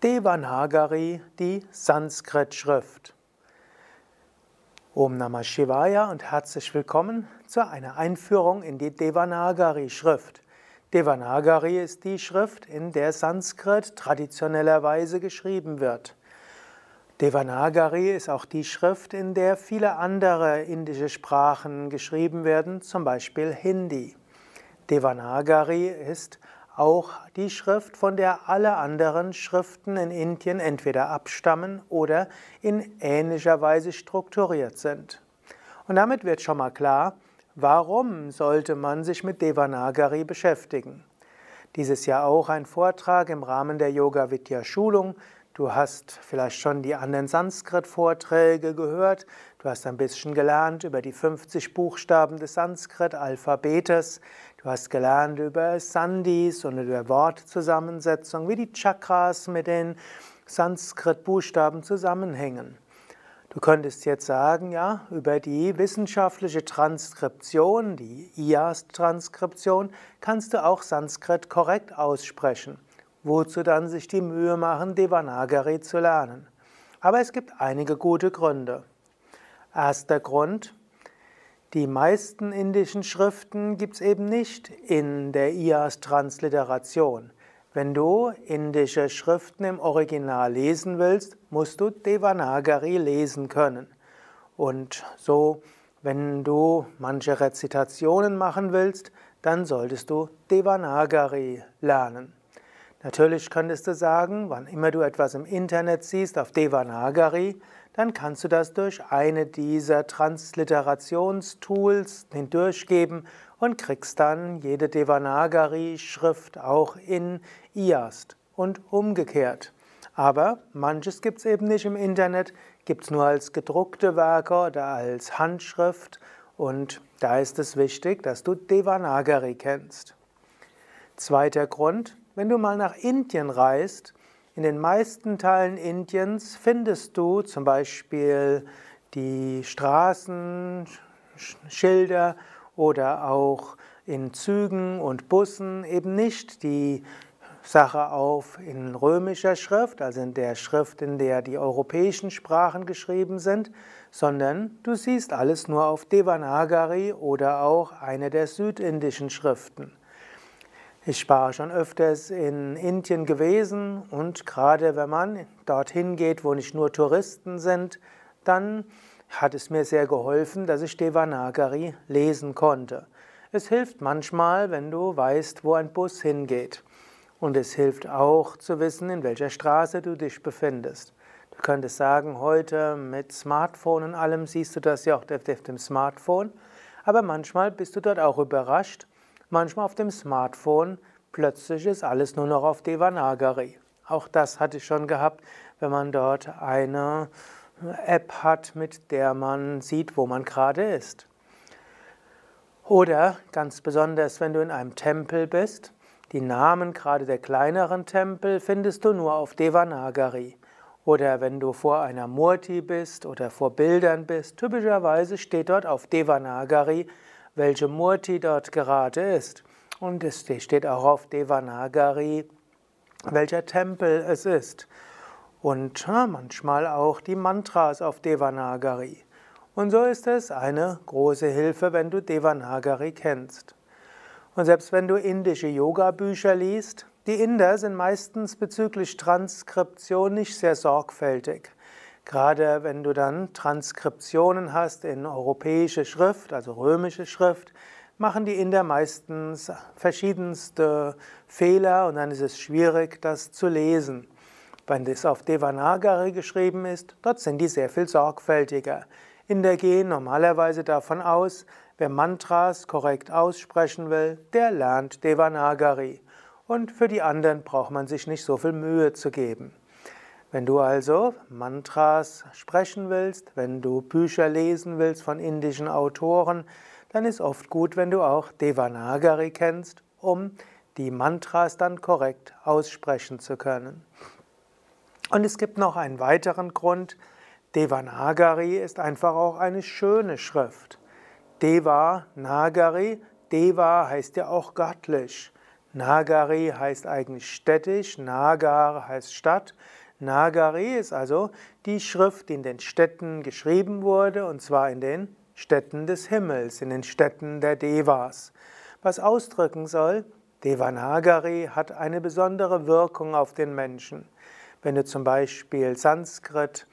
Devanagari, die Sanskrit-Schrift. Om Namah Shivaya und herzlich willkommen zu einer Einführung in die Devanagari-Schrift. Devanagari ist die Schrift, in der Sanskrit traditionellerweise geschrieben wird. Devanagari ist auch die Schrift, in der viele andere indische Sprachen geschrieben werden, zum Beispiel Hindi. Devanagari ist auch die Schrift, von der alle anderen Schriften in Indien entweder abstammen oder in ähnlicher Weise strukturiert sind. Und damit wird schon mal klar, warum sollte man sich mit Devanagari beschäftigen. Dieses Jahr auch ein Vortrag im Rahmen der Yoga Vidya Schulung. Du hast vielleicht schon die anderen Sanskrit-Vorträge gehört. Du hast ein bisschen gelernt über die 50 Buchstaben des Sanskrit-Alphabetes. Du hast gelernt über Sandhis und über Wortzusammensetzung, wie die Chakras mit den Sanskrit-Buchstaben zusammenhängen. Du könntest jetzt sagen, ja, über die wissenschaftliche Transkription, die IAS-Transkription, kannst du auch Sanskrit korrekt aussprechen. Wozu dann sich die Mühe machen, Devanagari zu lernen? Aber es gibt einige gute Gründe. Erster Grund, die meisten indischen Schriften gibt es eben nicht in der IAS-Transliteration. Wenn du indische Schriften im Original lesen willst, musst du Devanagari lesen können. Und so, wenn du manche Rezitationen machen willst, dann solltest du Devanagari lernen. Natürlich könntest du sagen, wann immer du etwas im Internet siehst auf Devanagari, dann kannst du das durch eine dieser Transliterationstools hindurchgeben und kriegst dann jede Devanagari-Schrift auch in IAST und umgekehrt. Aber manches gibt es eben nicht im Internet, gibt es nur als gedruckte Werke oder als Handschrift und da ist es wichtig, dass du Devanagari kennst. Zweiter Grund, wenn du mal nach Indien reist, in den meisten Teilen Indiens findest du zum Beispiel die Straßenschilder oder auch in Zügen und Bussen eben nicht die Sache auf in römischer Schrift, also in der Schrift, in der die europäischen Sprachen geschrieben sind, sondern du siehst alles nur auf Devanagari oder auch eine der südindischen Schriften. Ich war schon öfters in Indien gewesen und gerade wenn man dorthin geht, wo nicht nur Touristen sind, dann hat es mir sehr geholfen, dass ich Devanagari lesen konnte. Es hilft manchmal, wenn du weißt, wo ein Bus hingeht. Und es hilft auch zu wissen, in welcher Straße du dich befindest. Du könntest sagen, heute mit Smartphone und allem siehst du das ja auch auf dem Smartphone. Aber manchmal bist du dort auch überrascht Manchmal auf dem Smartphone, plötzlich ist alles nur noch auf Devanagari. Auch das hatte ich schon gehabt, wenn man dort eine App hat, mit der man sieht, wo man gerade ist. Oder ganz besonders, wenn du in einem Tempel bist, die Namen gerade der kleineren Tempel findest du nur auf Devanagari. Oder wenn du vor einer Murti bist oder vor Bildern bist, typischerweise steht dort auf Devanagari welche Murti dort gerade ist. Und es steht auch auf Devanagari, welcher Tempel es ist. Und manchmal auch die Mantras auf Devanagari. Und so ist es eine große Hilfe, wenn du Devanagari kennst. Und selbst wenn du indische Yoga-Bücher liest, die Inder sind meistens bezüglich Transkription nicht sehr sorgfältig. Gerade wenn du dann Transkriptionen hast in europäische Schrift, also römische Schrift, machen die Inder meistens verschiedenste Fehler und dann ist es schwierig, das zu lesen. Wenn das auf Devanagari geschrieben ist, dort sind die sehr viel sorgfältiger. Inder gehen normalerweise davon aus, wer Mantras korrekt aussprechen will, der lernt Devanagari. Und für die anderen braucht man sich nicht so viel Mühe zu geben. Wenn du also Mantras sprechen willst, wenn du Bücher lesen willst von indischen Autoren, dann ist oft gut, wenn du auch Devanagari kennst, um die Mantras dann korrekt aussprechen zu können. Und es gibt noch einen weiteren Grund. Devanagari ist einfach auch eine schöne Schrift. Deva Nagari, Deva heißt ja auch göttlich. Nagari heißt eigentlich städtisch, Nagar heißt Stadt. Nagari ist also die Schrift, die in den Städten geschrieben wurde, und zwar in den Städten des Himmels, in den Städten der Devas. Was ausdrücken soll, Devanagari hat eine besondere Wirkung auf den Menschen. Wenn du zum Beispiel Sanskrit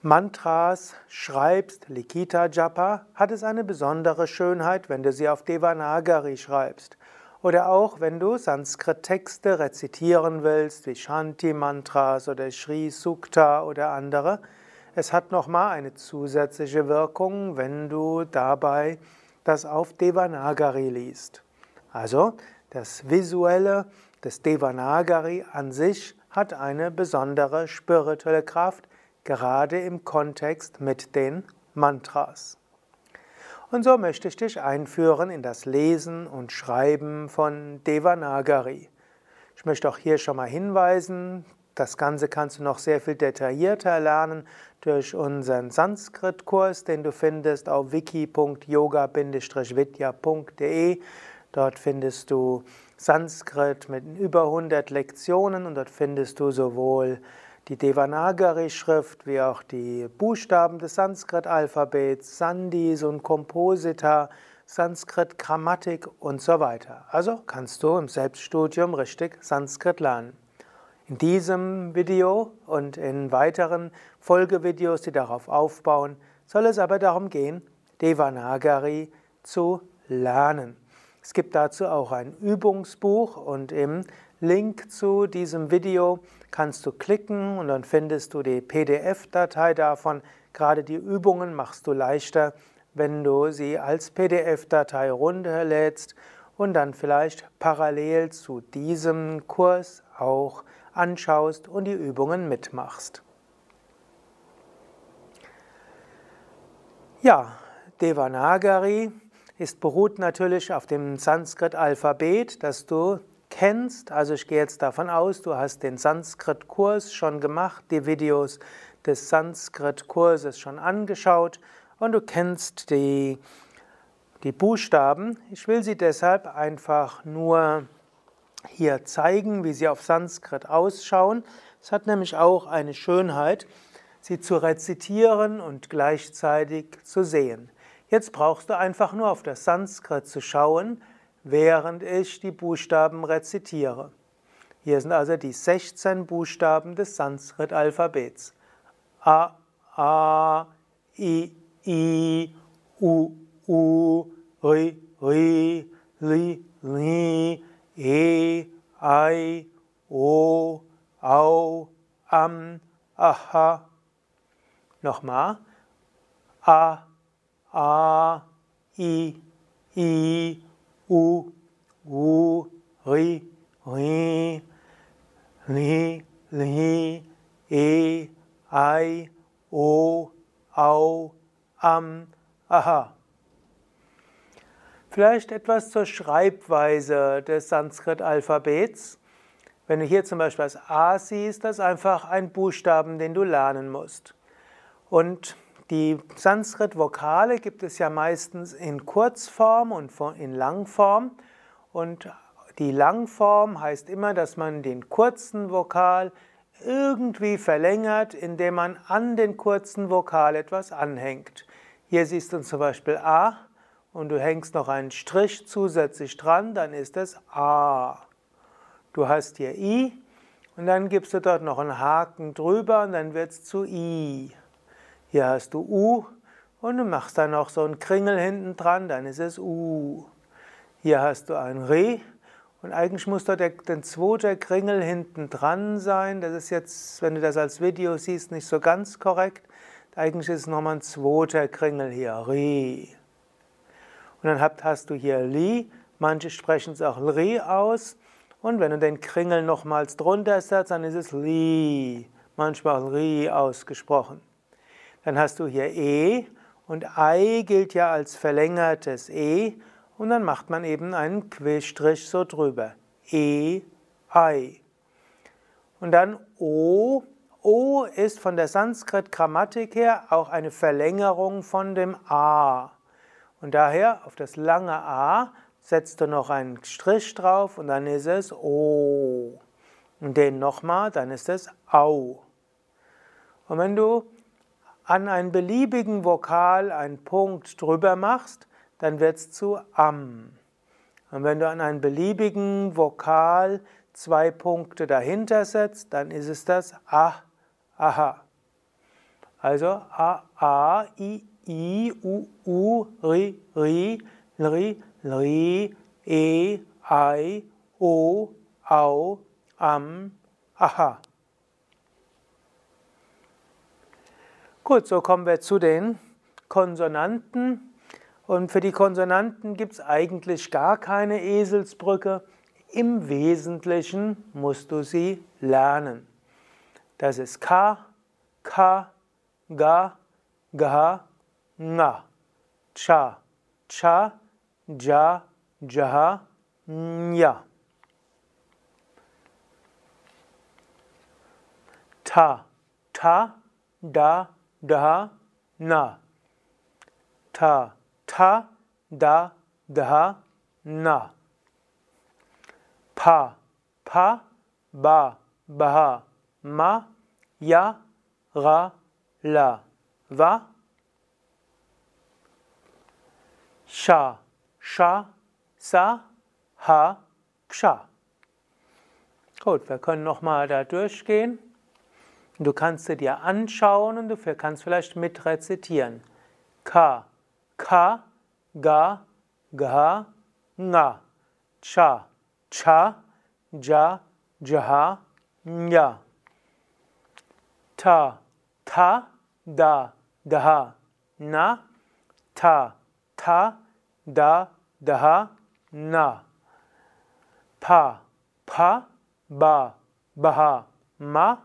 Mantras schreibst, Likita Japa, hat es eine besondere Schönheit, wenn du sie auf Devanagari schreibst. Oder auch, wenn du Sanskrit-Texte rezitieren willst, wie Shanti-Mantras oder Sri Sukta oder andere. Es hat nochmal eine zusätzliche Wirkung, wenn du dabei das auf Devanagari liest. Also, das Visuelle des Devanagari an sich hat eine besondere spirituelle Kraft, gerade im Kontext mit den Mantras. Und so möchte ich dich einführen in das Lesen und Schreiben von Devanagari. Ich möchte auch hier schon mal hinweisen, das Ganze kannst du noch sehr viel detaillierter lernen durch unseren Sanskrit-Kurs, den du findest auf wiki.yoga-vidya.de. Dort findest du Sanskrit mit über 100 Lektionen und dort findest du sowohl die Devanagari-Schrift wie auch die Buchstaben des Sanskrit-Alphabets, Sandhis und Komposita, Sanskrit-Grammatik und so weiter. Also kannst du im Selbststudium richtig Sanskrit lernen. In diesem Video und in weiteren Folgevideos, die darauf aufbauen, soll es aber darum gehen, Devanagari zu lernen. Es gibt dazu auch ein Übungsbuch und im Link zu diesem Video kannst du klicken und dann findest du die PDF-Datei davon. Gerade die Übungen machst du leichter, wenn du sie als PDF-Datei runterlädst und dann vielleicht parallel zu diesem Kurs auch anschaust und die Übungen mitmachst. Ja, Devanagari ist beruht natürlich auf dem Sanskrit-Alphabet, das du kennst. Also ich gehe jetzt davon aus, du hast den Sanskrit-Kurs schon gemacht, die Videos des Sanskrit-Kurses schon angeschaut und du kennst die, die Buchstaben. Ich will sie deshalb einfach nur hier zeigen, wie sie auf Sanskrit ausschauen. Es hat nämlich auch eine Schönheit, sie zu rezitieren und gleichzeitig zu sehen. Jetzt brauchst du einfach nur auf das Sanskrit zu schauen, während ich die Buchstaben rezitiere. Hier sind also die 16 Buchstaben des Sanskrit-Alphabets. A, A, I, I, U, U, Ri, Ri, Li, Li, E, I, O, Au, Am, Aha. Nochmal. A, A, I, I, U, U, Ri, Ri, Li, Li, E, I, O, Au, Am, Aha. Vielleicht etwas zur Schreibweise des Sanskrit-Alphabets. Wenn du hier zum Beispiel das A siehst, das ist einfach ein Buchstaben, den du lernen musst. Und die Sanskrit-Vokale gibt es ja meistens in Kurzform und in Langform. Und die Langform heißt immer, dass man den kurzen Vokal irgendwie verlängert, indem man an den kurzen Vokal etwas anhängt. Hier siehst du zum Beispiel A und du hängst noch einen Strich zusätzlich dran, dann ist es A. Du hast hier I und dann gibst du dort noch einen Haken drüber und dann wird es zu I. Hier hast du U und du machst dann noch so einen Kringel hinten dran, dann ist es U. Hier hast du ein Re und eigentlich muss dort der, der zweite Kringel hinten dran sein. Das ist jetzt, wenn du das als Video siehst, nicht so ganz korrekt. Eigentlich ist es nochmal ein zweiter Kringel hier, Re. Und dann hast du hier Li, manche sprechen es auch Ri aus. Und wenn du den Kringel nochmals drunter setzt, dann ist es Li, manchmal Ri ausgesprochen. Dann hast du hier E und Ei gilt ja als verlängertes E und dann macht man eben einen Querstrich so drüber. E, Ei. Und dann O. O ist von der Sanskrit-Grammatik her auch eine Verlängerung von dem A. Und daher auf das lange A setzt du noch einen Strich drauf und dann ist es O. Und den nochmal, dann ist es Au. Und wenn du an einen beliebigen Vokal einen Punkt drüber machst, dann wird es zu Am. Und wenn du an einen beliebigen Vokal zwei Punkte dahinter setzt, dann ist es das A, Aha. Also A, A, I, I, U, U, Ri, Ri, Ri, Ri, E, Ei, O, Au, Am, Aha. Gut, so kommen wir zu den Konsonanten. Und für die Konsonanten gibt es eigentlich gar keine Eselsbrücke. Im Wesentlichen musst du sie lernen. Das ist K, K, Ga, Ga, Nga, Cha, Cha, Ja, Jaha, Nya. Ta, Ta, Da, Da, Na. Ta, Ta, Da, Da, Na. Pa, Pa, Ba, Ba, Ma, Ya, Ra, La, Va. Sha, Sha, Sa, Ha, Ksha. Gut, wir können nochmal da durchgehen. Du kannst sie dir anschauen und du kannst vielleicht mitrezitieren. Ka, Ka, Ga, Ga, Nga, Cha, Cha, Ja, Jaha, Nya. Ta, Ta, Da, Daha, Na, Ta, Ta, Da, Daha, Na. Pa, Pa, Ba, Baha, Ma,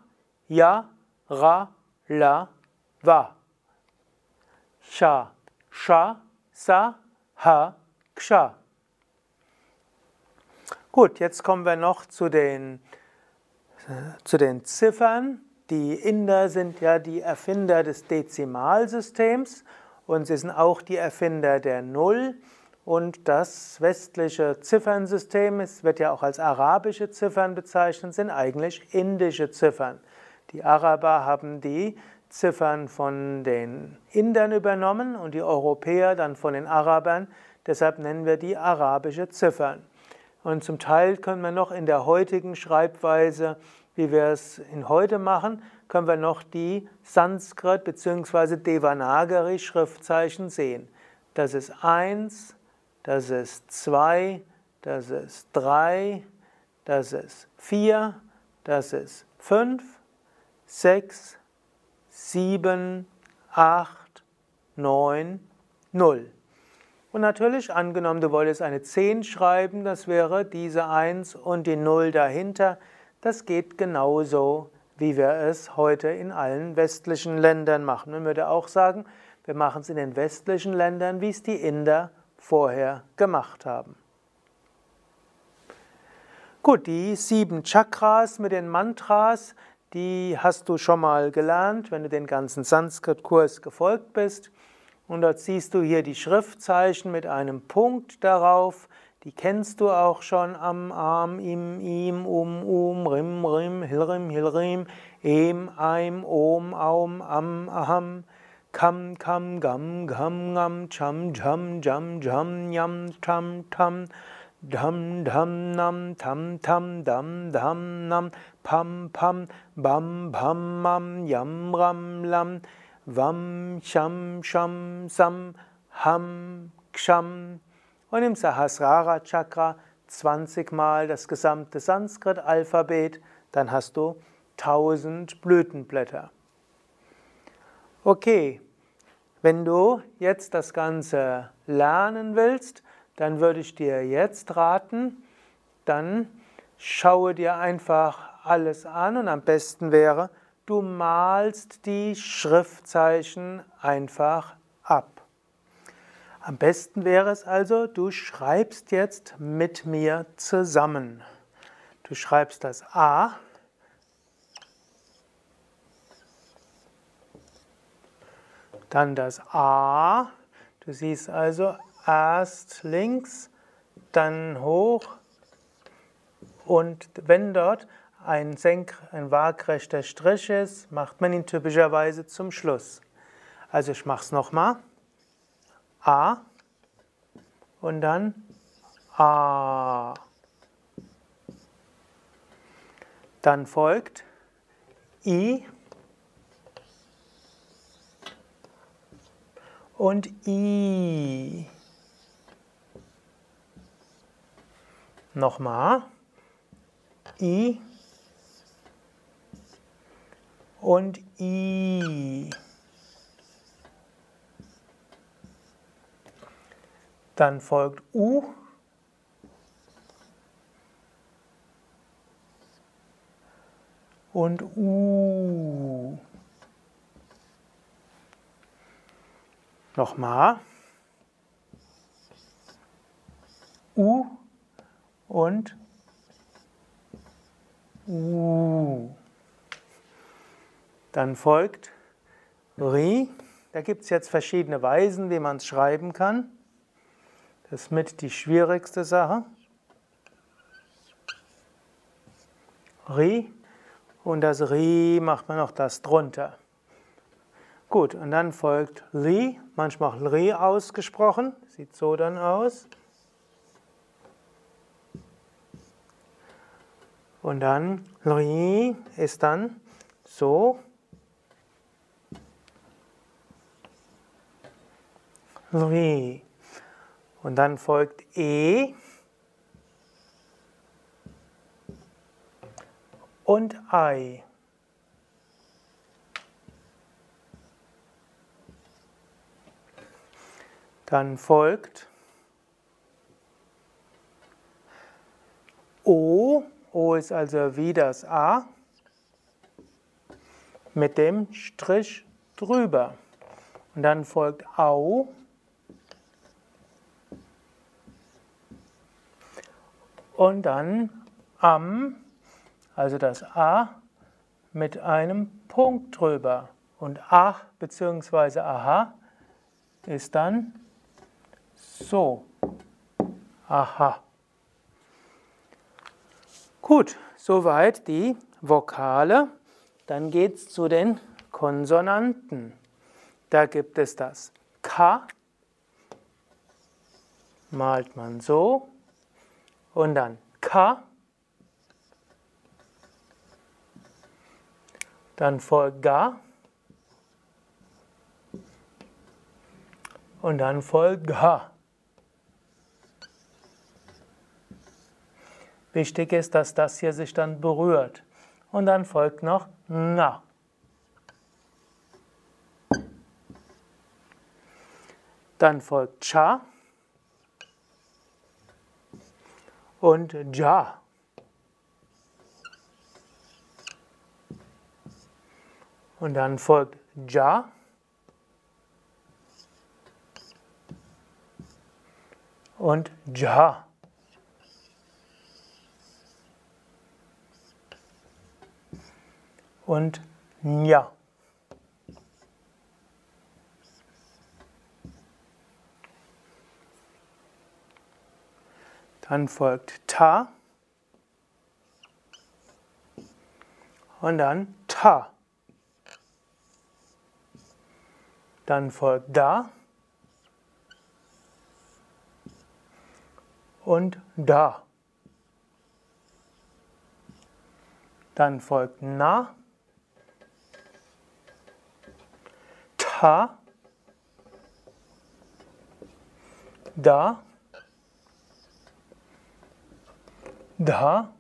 Ya, Ra, La, Va. Sha, Sha, Sa, Ha, Ksha. Gut, jetzt kommen wir noch zu den, zu den Ziffern. Die Inder sind ja die Erfinder des Dezimalsystems und sie sind auch die Erfinder der Null. Und das westliche Ziffernsystem, es wird ja auch als arabische Ziffern bezeichnet, sind eigentlich indische Ziffern. Die Araber haben die Ziffern von den Indern übernommen und die Europäer dann von den Arabern. Deshalb nennen wir die arabische Ziffern. Und zum Teil können wir noch in der heutigen Schreibweise, wie wir es in heute machen, können wir noch die Sanskrit bzw. Devanagari Schriftzeichen sehen. Das ist 1, das ist 2, das ist 3, das ist 4, das ist 5, 6, 7, 8, 9, 0. Und natürlich, angenommen, du wolltest eine 10 schreiben, das wäre diese 1 und die 0 dahinter. Das geht genauso, wie wir es heute in allen westlichen Ländern machen. Man würde auch sagen, wir machen es in den westlichen Ländern, wie es die Inder vorher gemacht haben. Gut, die sieben Chakras mit den Mantras, die hast du schon mal gelernt, wenn du den ganzen Sanskrit-Kurs gefolgt bist. Und dort siehst du hier die Schriftzeichen mit einem Punkt darauf. Die kennst du auch schon am Arm, im, im, um, um, rim, rim, hilrim, hilrim, em, eim, om, aum, am, aham, kam, kam, gam, gam, gam, cham, jam, jam, jam, yam, tam, tam, Dham dham nam tam tam dam dham nam pam pam bam bam mam yam ram lam Vam, Sham, Sham, Sam, Ham, Ksham. Und im Sahasrara Chakra 20 Mal das gesamte Sanskrit-Alphabet, dann hast du 1000 Blütenblätter. Okay, wenn du jetzt das Ganze lernen willst, dann würde ich dir jetzt raten, dann schaue dir einfach alles an und am besten wäre, du malst die Schriftzeichen einfach ab. Am besten wäre es also, du schreibst jetzt mit mir zusammen. Du schreibst das A, dann das A, du siehst also erst links, dann hoch und wenn dort ein, senk, ein waagrechter Strich ist, macht man ihn typischerweise zum Schluss. Also ich mache es nochmal. A und dann A. Dann folgt I und I. Nochmal. I und I. Dann folgt U. Und U. Nochmal. U und U. Dann folgt Ri. Da gibt es jetzt verschiedene Weisen, wie man es schreiben kann. Das ist mit die schwierigste Sache. Ri. Und das Ri macht man noch das drunter. Gut, und dann folgt Li, manchmal auch Ri ausgesprochen, sieht so dann aus. Und dann Ri ist dann so. Ri. Und dann folgt E und Ei. Dann folgt O. O ist also wie das A mit dem Strich drüber. Und dann folgt Au. Und dann am, also das A mit einem Punkt drüber. Und Ach bzw. Aha ist dann so. Aha. Gut, soweit die Vokale. Dann geht es zu den Konsonanten. Da gibt es das K, malt man so, und dann K, dann folgt Ga, und dann folgt Ga. Wichtig ist, dass das hier sich dann berührt. Und dann folgt noch Na. Dann folgt Cha und Ja. Und dann folgt Ja und Ja. Und Nja. Dann folgt Ta und dann Ta. Dann folgt Da und Da. Dann folgt Na Ha, da, da,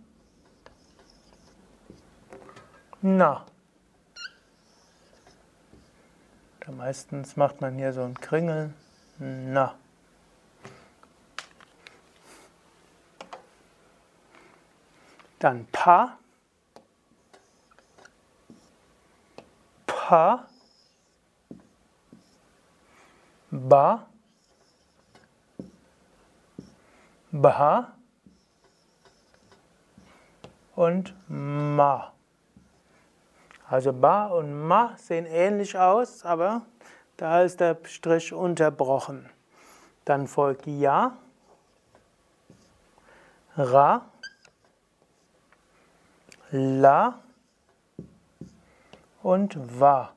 na. Da meistens macht man hier so ein Kringel, na. Dann pa, pa, ba, bha und ma. Also ba und ma sehen ähnlich aus, aber da ist der Strich unterbrochen. Dann folgt ja Ra, La und Va.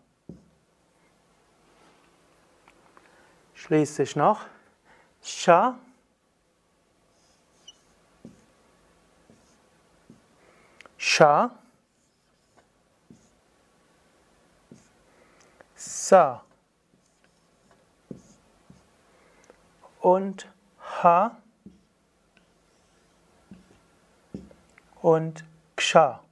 Schließlich noch Sha, Sha, Sa. Und Ha. Und Ksha.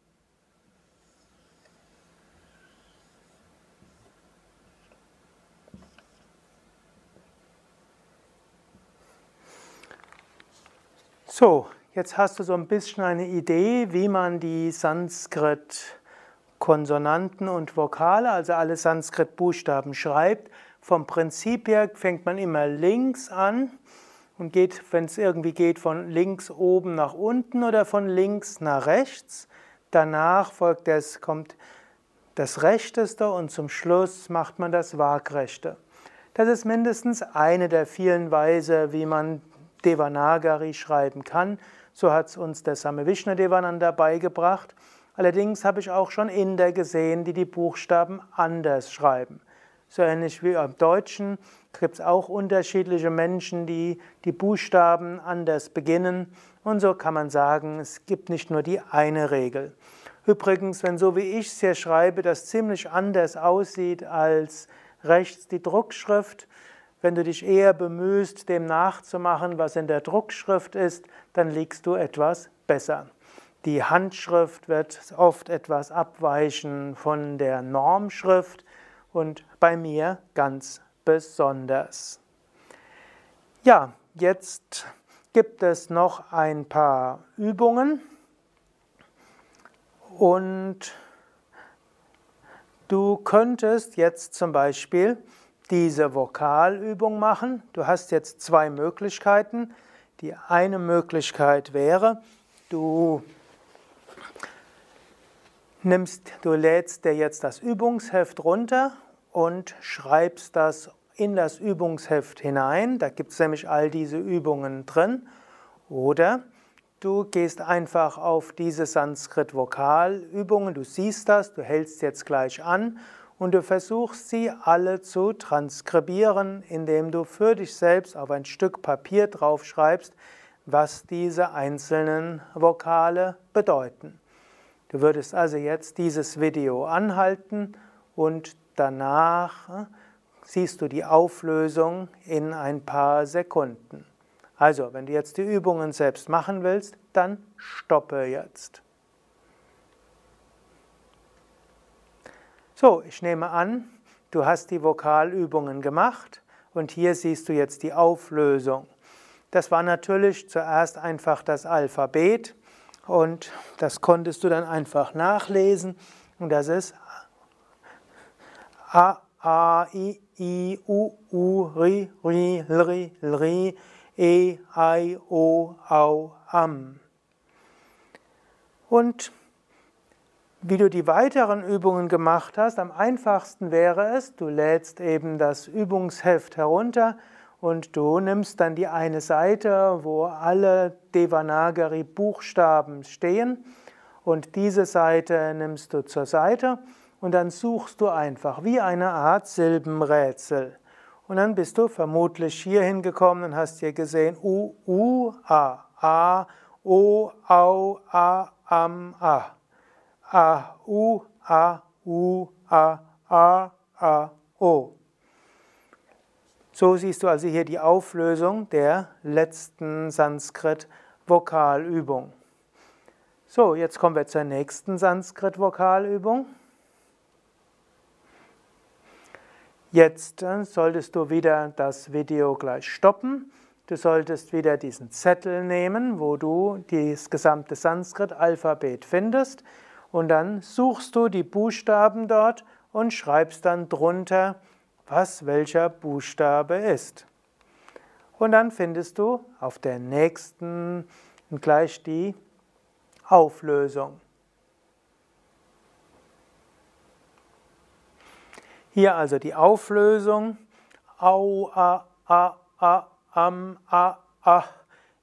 So, jetzt hast du so ein bisschen eine Idee, wie man die Sanskrit-Konsonanten und Vokale, also alle Sanskrit-Buchstaben schreibt. Vom Prinzip her fängt man immer links an und geht, wenn es irgendwie geht, von links oben nach unten oder von links nach rechts. Danach folgt das, kommt das Rechteste und zum Schluss macht man das Waagrechte. Das ist mindestens eine der vielen Weise, wie man Devanagari schreiben kann. So hat es uns der Same Vishnu Devananda beigebracht. Allerdings habe ich auch schon Inder gesehen, die die Buchstaben anders schreiben. So ähnlich wie im Deutschen gibt es auch unterschiedliche Menschen, die die Buchstaben anders beginnen. Und so kann man sagen, es gibt nicht nur die eine Regel. Übrigens, wenn so wie ich es hier schreibe, das ziemlich anders aussieht als rechts die Druckschrift, wenn du dich eher bemühst, dem nachzumachen, was in der Druckschrift ist, dann liegst du etwas besser. Die Handschrift wird oft etwas abweichen von der Normschrift und bei mir ganz besonders. Ja, jetzt gibt es noch ein paar Übungen und du könntest jetzt zum Beispiel diese Vokalübung machen. Du hast jetzt zwei Möglichkeiten. Die eine Möglichkeit wäre, du nimmst, du lädst dir jetzt das Übungsheft runter und schreibst das in das Übungsheft hinein. Da gibt es nämlich all diese Übungen drin. Oder du gehst einfach auf diese Sanskrit-Vokalübungen, du siehst das, du hältst jetzt gleich an und du versuchst sie alle zu transkribieren, indem du für dich selbst auf ein Stück Papier draufschreibst, was diese einzelnen Vokale bedeuten. Du würdest also jetzt dieses Video anhalten und danach äh, siehst du die Auflösung in ein paar Sekunden. Also, wenn du jetzt die Übungen selbst machen willst, dann stoppe jetzt. So, ich nehme an, du hast die Vokalübungen gemacht und hier siehst du jetzt die Auflösung. Das war natürlich zuerst einfach das Alphabet und das konntest du dann einfach nachlesen und das ist A, A, I, I, U, U, Ri, Ri, Lri, Lri, E, I, O, Au, Am. Und wie du die weiteren Übungen gemacht hast, am einfachsten wäre es, du lädst eben das Übungsheft herunter und du nimmst dann die eine Seite, wo alle Devanagari Buchstaben stehen und diese Seite nimmst du zur Seite und dann suchst du einfach wie eine Art Silbenrätsel. Und dann bist du vermutlich hier hingekommen und hast hier gesehen U, U, A, A, O, Au, A, Am, A. A, U, A, U, A, A, A, O. So siehst du also hier die Auflösung der letzten Sanskrit-Vokalübung. So, jetzt kommen wir zur nächsten Sanskrit-Vokalübung. Jetzt äh, solltest du wieder das Video gleich stoppen. Du solltest wieder diesen Zettel nehmen, wo du das gesamte Sanskrit-Alphabet findest und dann suchst du die Buchstaben dort und schreibst dann drunter, was welcher Buchstabe ist. Und dann findest du auf der nächsten gleich die Auflösung. Hier also die Auflösung. Au, a, a, a, am, a, a,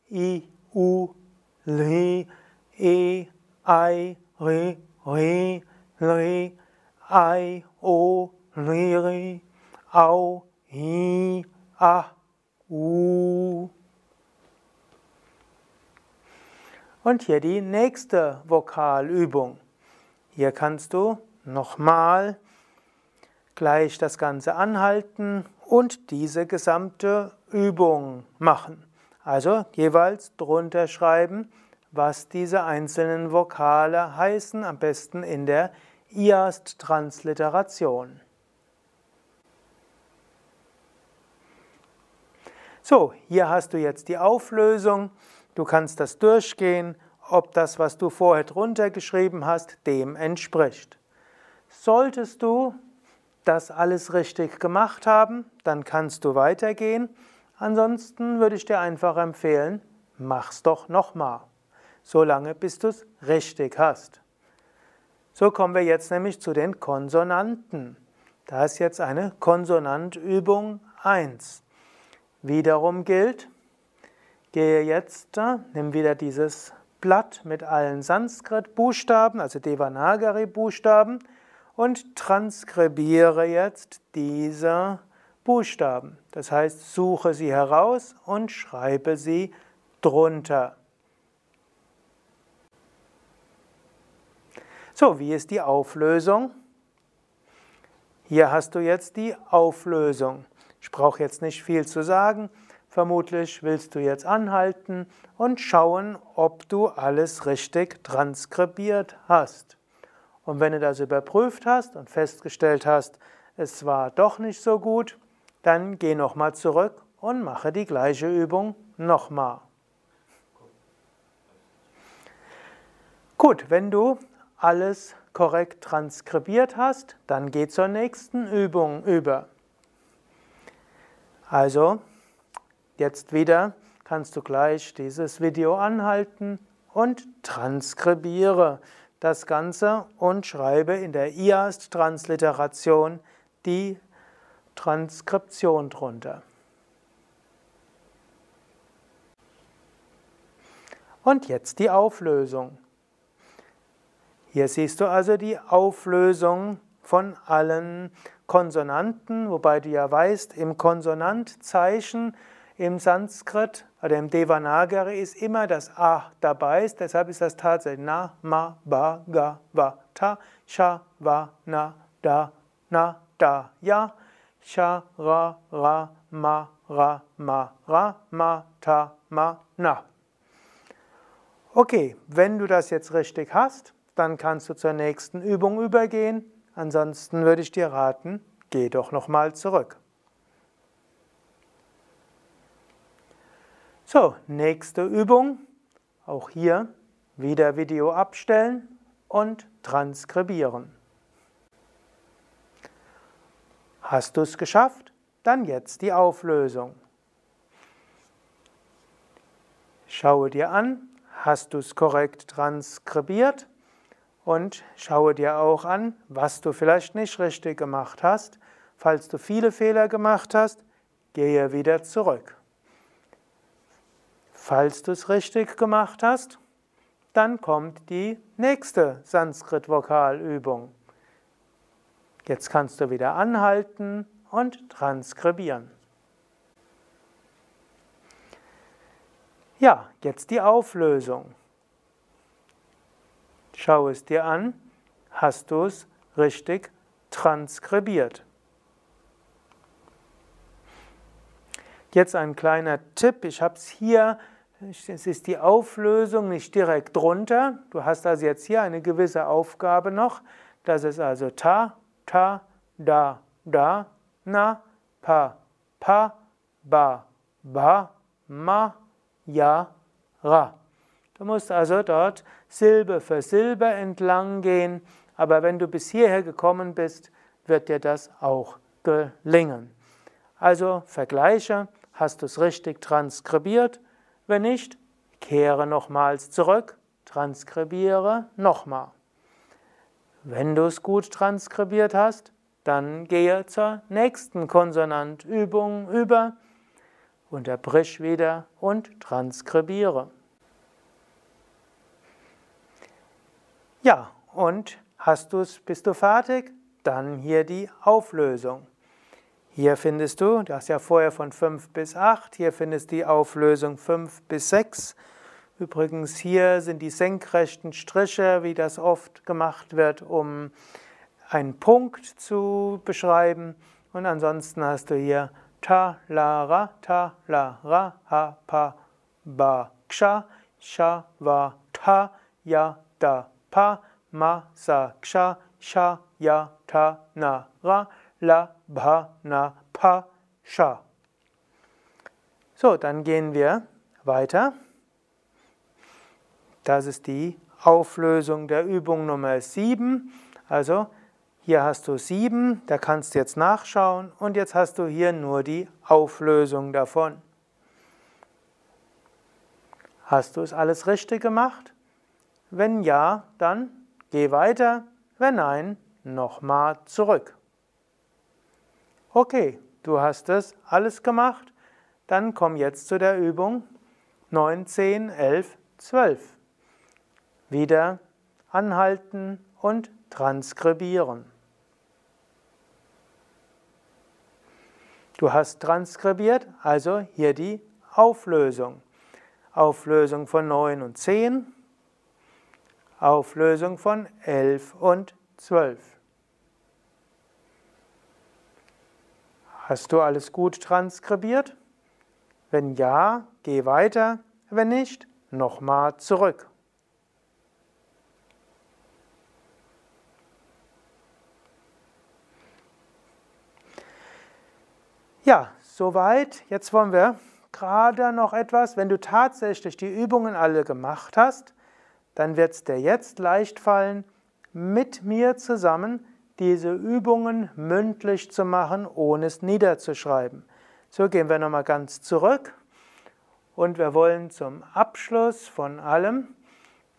i, u, li, e, i, ri, ri, li, i, o, ri, ri, au, hi, a, u. Und hier die nächste Vokalübung. Hier kannst du nochmal gleich das Ganze anhalten und diese gesamte Übung machen. Also jeweils drunter schreiben, was diese einzelnen Vokale heißen, am besten in der IAST-Transliteration. So, hier hast du jetzt die Auflösung. Du kannst das durchgehen, ob das, was du vorher drunter geschrieben hast, dem entspricht. Solltest du das alles richtig gemacht haben, dann kannst du weitergehen. Ansonsten würde ich dir einfach empfehlen, mach's doch nochmal. So lange, bis du es richtig hast. So kommen wir jetzt nämlich zu den Konsonanten. Da ist jetzt eine Konsonantübung 1. Wiederum gilt, gehe jetzt, nimm wieder dieses Blatt mit allen Sanskrit-Buchstaben, also Devanagari-Buchstaben, und transkribiere jetzt diese Buchstaben. Das heißt, suche sie heraus und schreibe sie drunter. So, wie ist die Auflösung? Hier hast du jetzt die Auflösung. Ich brauche jetzt nicht viel zu sagen. Vermutlich willst du jetzt anhalten und schauen, ob du alles richtig transkribiert hast. Und wenn du das überprüft hast und festgestellt hast, es war doch nicht so gut, dann geh nochmal zurück und mache die gleiche Übung nochmal. Gut, wenn du alles korrekt transkribiert hast, dann geh zur nächsten Übung über. Also, Jetzt wieder kannst du gleich dieses Video anhalten und transkribiere das Ganze und schreibe in der IAST-Transliteration die Transkription drunter. Und jetzt die Auflösung. Hier siehst du also die Auflösung von allen Konsonanten, wobei du ja weißt, im Konsonantzeichen im Sanskrit oder im Devanagari ist immer das A dabei, deshalb ist das tatsächlich Na, Ma, Ba, Ga, Va, Ta, Sha, Va, Na, Da, Na, Da, Ja, Sha, Ra, Ra, Ma, Ra, Ma, Ra, Ma, Ta, Ma, Na. Okay, wenn du das jetzt richtig hast, dann kannst du zur nächsten Übung übergehen. Ansonsten würde ich dir raten, geh doch nochmal zurück. So, nächste Übung. Auch hier wieder Video abstellen und transkribieren. Hast du es geschafft? Dann jetzt die Auflösung. Schaue dir an, hast du es korrekt transkribiert und schaue dir auch an, was du vielleicht nicht richtig gemacht hast. Falls du viele Fehler gemacht hast, gehe wieder zurück. Falls du es richtig gemacht hast, dann kommt die nächste Sanskrit-Vokalübung. Jetzt kannst du wieder anhalten und transkribieren. Ja, jetzt die Auflösung. Schau es dir an. Hast du es richtig transkribiert? Jetzt ein kleiner Tipp. Ich habe es hier es ist die Auflösung nicht direkt drunter. Du hast also jetzt hier eine gewisse Aufgabe noch. Das ist also ta, ta, da, da, na, pa, pa, ba, ba, ma, ja, ra. Du musst also dort Silbe für Silbe entlang gehen, aber wenn du bis hierher gekommen bist, wird dir das auch gelingen. Also vergleiche, hast du es richtig transkribiert? Wenn nicht, kehre nochmals zurück, transkribiere nochmal. Wenn du es gut transkribiert hast, dann gehe zur nächsten Konsonantübung über, unterbrich wieder und transkribiere. Ja, und hast du's, bist du fertig? Dann hier die Auflösung. Hier findest du, du hast ja vorher von 5 bis 8, hier findest du die Auflösung 5 bis 6. Übrigens hier sind die senkrechten Striche, wie das oft gemacht wird, um einen Punkt zu beschreiben. Und ansonsten hast du hier ta, la, ra, ta, la, ra, ha, pa, ba, ksha, sha, va, ta, ya, da, pa, ma, sa, ksha, sha, ya, ta, na, ra, la, bha, na, pa, sha. So, dann gehen wir weiter. Das ist die Auflösung der Übung Nummer 7. Also hier hast du 7, da kannst du jetzt nachschauen und jetzt hast du hier nur die Auflösung davon. Hast du es alles richtig gemacht? Wenn ja, dann geh weiter. Wenn nein, nochmal zurück. Okay, du hast es alles gemacht. Dann komm jetzt zu der Übung 9, 10, 11, 12. Wieder anhalten und transkribieren. Du hast transkribiert, also hier die Auflösung. Auflösung von 9 und 10, Auflösung von 11 und 12. Hast du alles gut transkribiert? Wenn ja, geh weiter. Wenn nicht, nochmal zurück. Ja, soweit. Jetzt wollen wir gerade noch etwas. Wenn du tatsächlich die Übungen alle gemacht hast, dann wird es dir jetzt leicht fallen, mit mir zusammen diese Übungen mündlich zu machen, ohne es niederzuschreiben. So gehen wir nochmal ganz zurück und wir wollen zum Abschluss von allem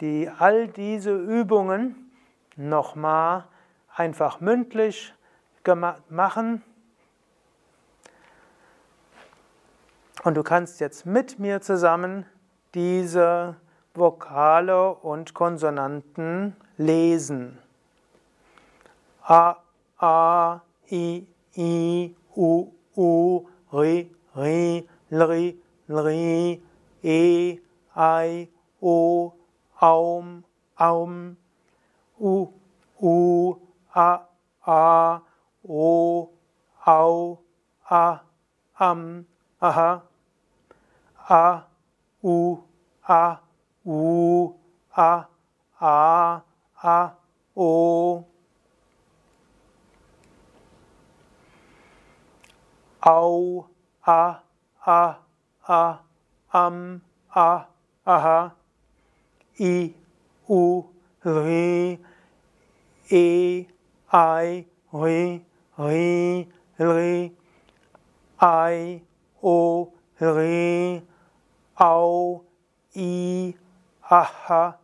die all diese Übungen nochmal einfach mündlich machen. Und du kannst jetzt mit mir zusammen diese Vokale und Konsonanten lesen. A, A, I, I, U, U, Ri, Ri, Lri, Lri, E, I, O, Aum, Aum, U, U, A, A, O, Au, A, Am, Aha, A, U, A, U, A, A, A, O. Au, A, A, A, Am, A, Aha, I, U, Ri, E, I, Ri, Ri, Ri, I, O, Ri, Au, I, Aha,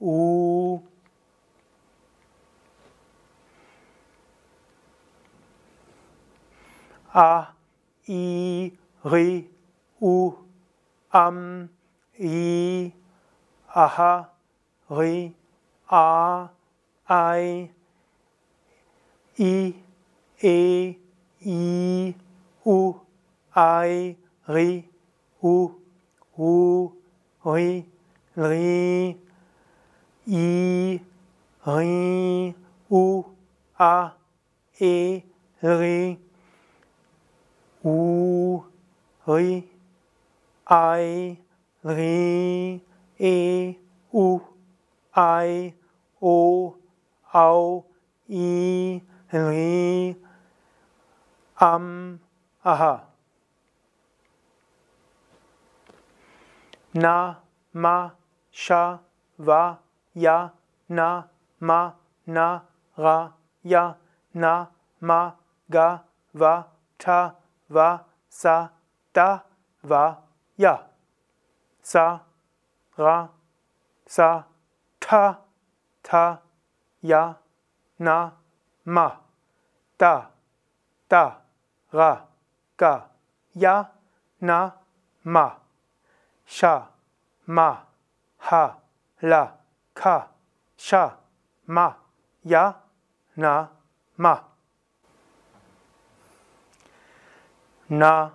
U. A, I, Ri, U, Am, I, Aha, Ri, A, I, I, E, I, U, I, Ri, U, U, Ri, Ri, I, Ri, U, A, E, Ri, U, Ri, I, Ri, E, U, I, O, Au, I, Ri, Am, Aha. Na, ma, sha, va, ya, na, ma, na, ra, ya, na, ma, ga, va, ta, va, sa, da, va, ya. Sa, ra, sa, ta, ta, ya, na, ma. Da, da, ra, ga, ya, na, ma. Sha, ma, ha, la, ka, sha, ma, ya, na, ma. Na,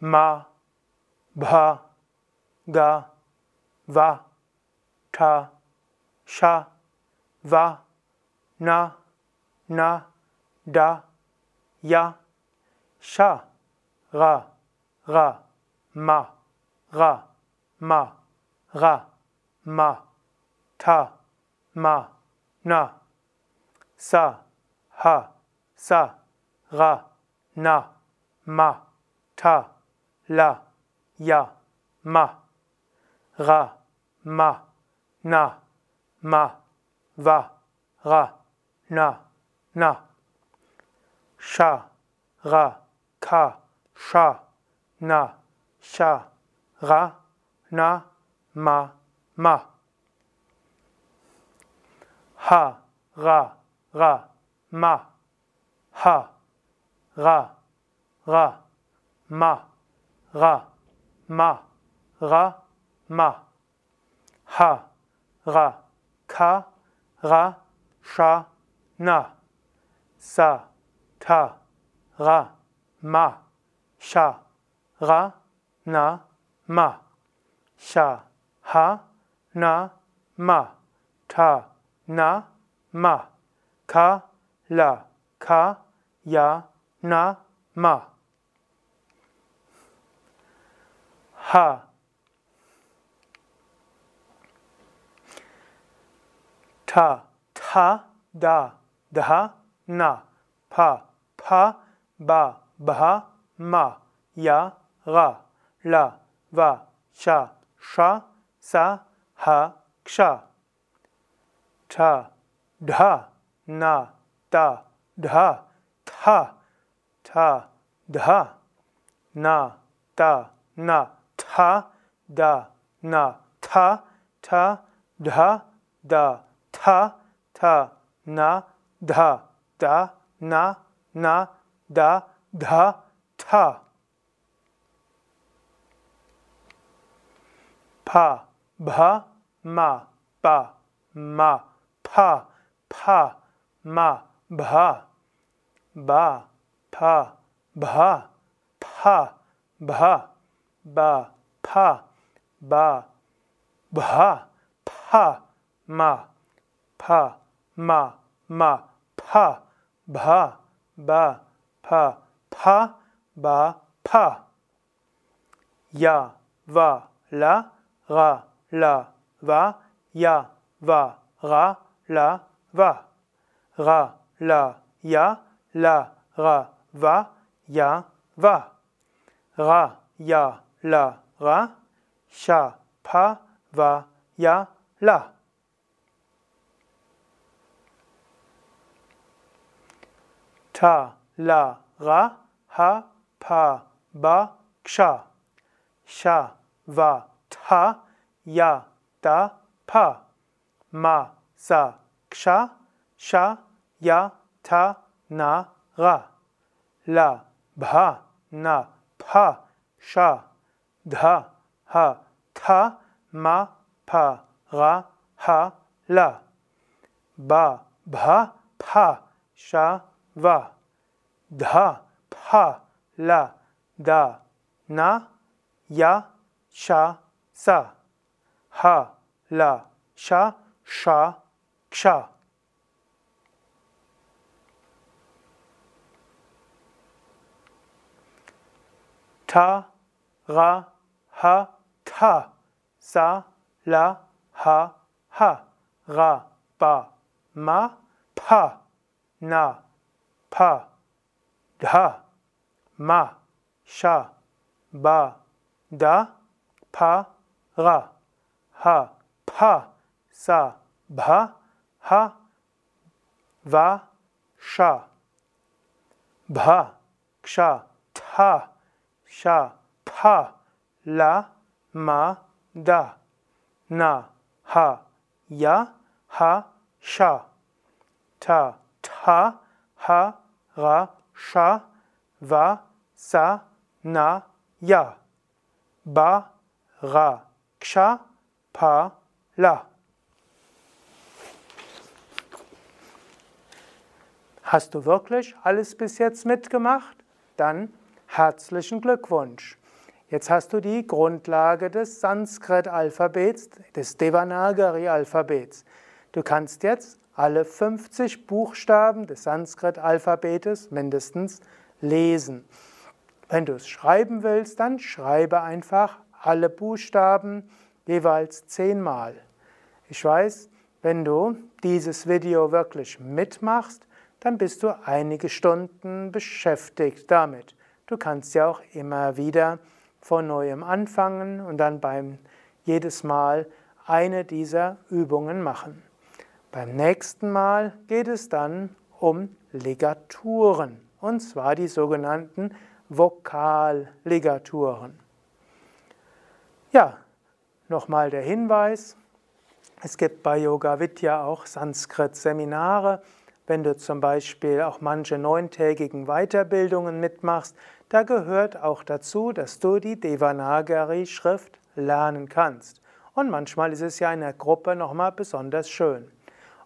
ma, bha, ga, va, ta, sha, va, na, na, da, ya, sha, ra, ra, ma, ra, ma, ra, ma, ta, ma, na, sa, ha, sa, ra, na, ma, ta, la, ya, ma, ra, ma, na, ma, va, ra, na, na, sha, ra, ka, sha, na, sha, ra, na, ma, ma. Ha, ra, ra, ma. Ha, ra, ra, ma, ra, ma, ra, ma. Ha, ra, ka, ra, sha, na. Sa, ta, ra, ma, sha, ra, na, ma. Sha, ha, na, ma. Ta, na, ma. Ka, la, ka, ya, na, ma. Ha. Ta, ta, da, dha, na. Pa, pa, ba, bha, ma. Ya, ra, la, va, sha, sha, sa, ha, ksha. Ta, dha, na, da, dha, tha, ta, dha, na, da, na, tha, da, na, tha, ta, dha, da, tha, ta, na, dha, da, na, na, da, dha, tha. Pa, bha, ma, ba, ma, pa, pa, ma, bha, ba, pa, bha, pa, bha, ba, pa, ba, bha, pa, ma, pa, ma, ma, pa, bha, ba, pa, pa, ba, pa. Ya, va, la, ra, la, va, ya, va, ra, la, va. Ra, la, ya, la, ra, va, ya, va. Ra, ya, la, ra, sha, pa, va, ya, la. Ta, la, ra, ha, pa, ba, ksha. Sha, va, ta, ya, da, pa. Ma, sa, ksha, sha, ya, ta, na, ra. La, bha, na, pa, sha. Dha, ha, ta, ma, pa, ra, ha, la. Ba, bha, pa, sha, va. Dha, pa, la, da, na, ya, sha, sa. Ha, la, sha, sha, ksha. Ta, ra, ha, ta. Sa, la, ha, ha. Ra, ba, ma, pa. Na, pa. Dha, ma, sha, ba, da, pa, ra. Ha, pa, sa, bha, ha, va, sha. Bha, ksha, ta, sha, pa, la, ma, da. Na, ha, ya, ha, sha. Ta, ta, ha, ra, sha, va, sa, na, ya. Ba, ra, ksha, pa, la. Hast du wirklich alles bis jetzt mitgemacht? Dann herzlichen Glückwunsch. Jetzt hast du die Grundlage des Sanskrit-Alphabets, des Devanagari-Alphabets. Du kannst jetzt alle 50 Buchstaben des Sanskrit-Alphabetes mindestens lesen. Wenn du es schreiben willst, dann schreibe einfach alle Buchstaben jeweils zehnmal. Ich weiß, wenn du dieses Video wirklich mitmachst, dann bist du einige Stunden beschäftigt damit. Du kannst ja auch immer wieder von neuem anfangen und dann beim jedes Mal eine dieser Übungen machen. Beim nächsten Mal geht es dann um Ligaturen, und zwar die sogenannten Vokalligaturen. Ja, nochmal der Hinweis, es gibt bei Yoga Vidya auch Sanskrit-Seminare. Wenn du zum Beispiel auch manche neuntägigen Weiterbildungen mitmachst, da gehört auch dazu, dass du die Devanagari-Schrift lernen kannst. Und manchmal ist es ja in der Gruppe nochmal besonders schön.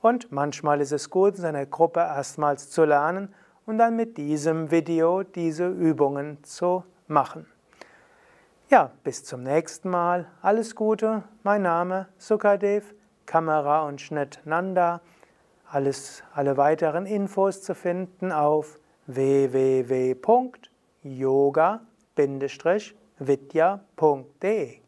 Und manchmal ist es gut, in einer Gruppe erstmals zu lernen und dann mit diesem Video diese Übungen zu machen. Ja, bis zum nächsten Mal. Alles Gute. Mein Name Sukadev, Kamera und Schnitt Nanda. Alles, alle weiteren Infos zu finden auf www.yoga-vidya.de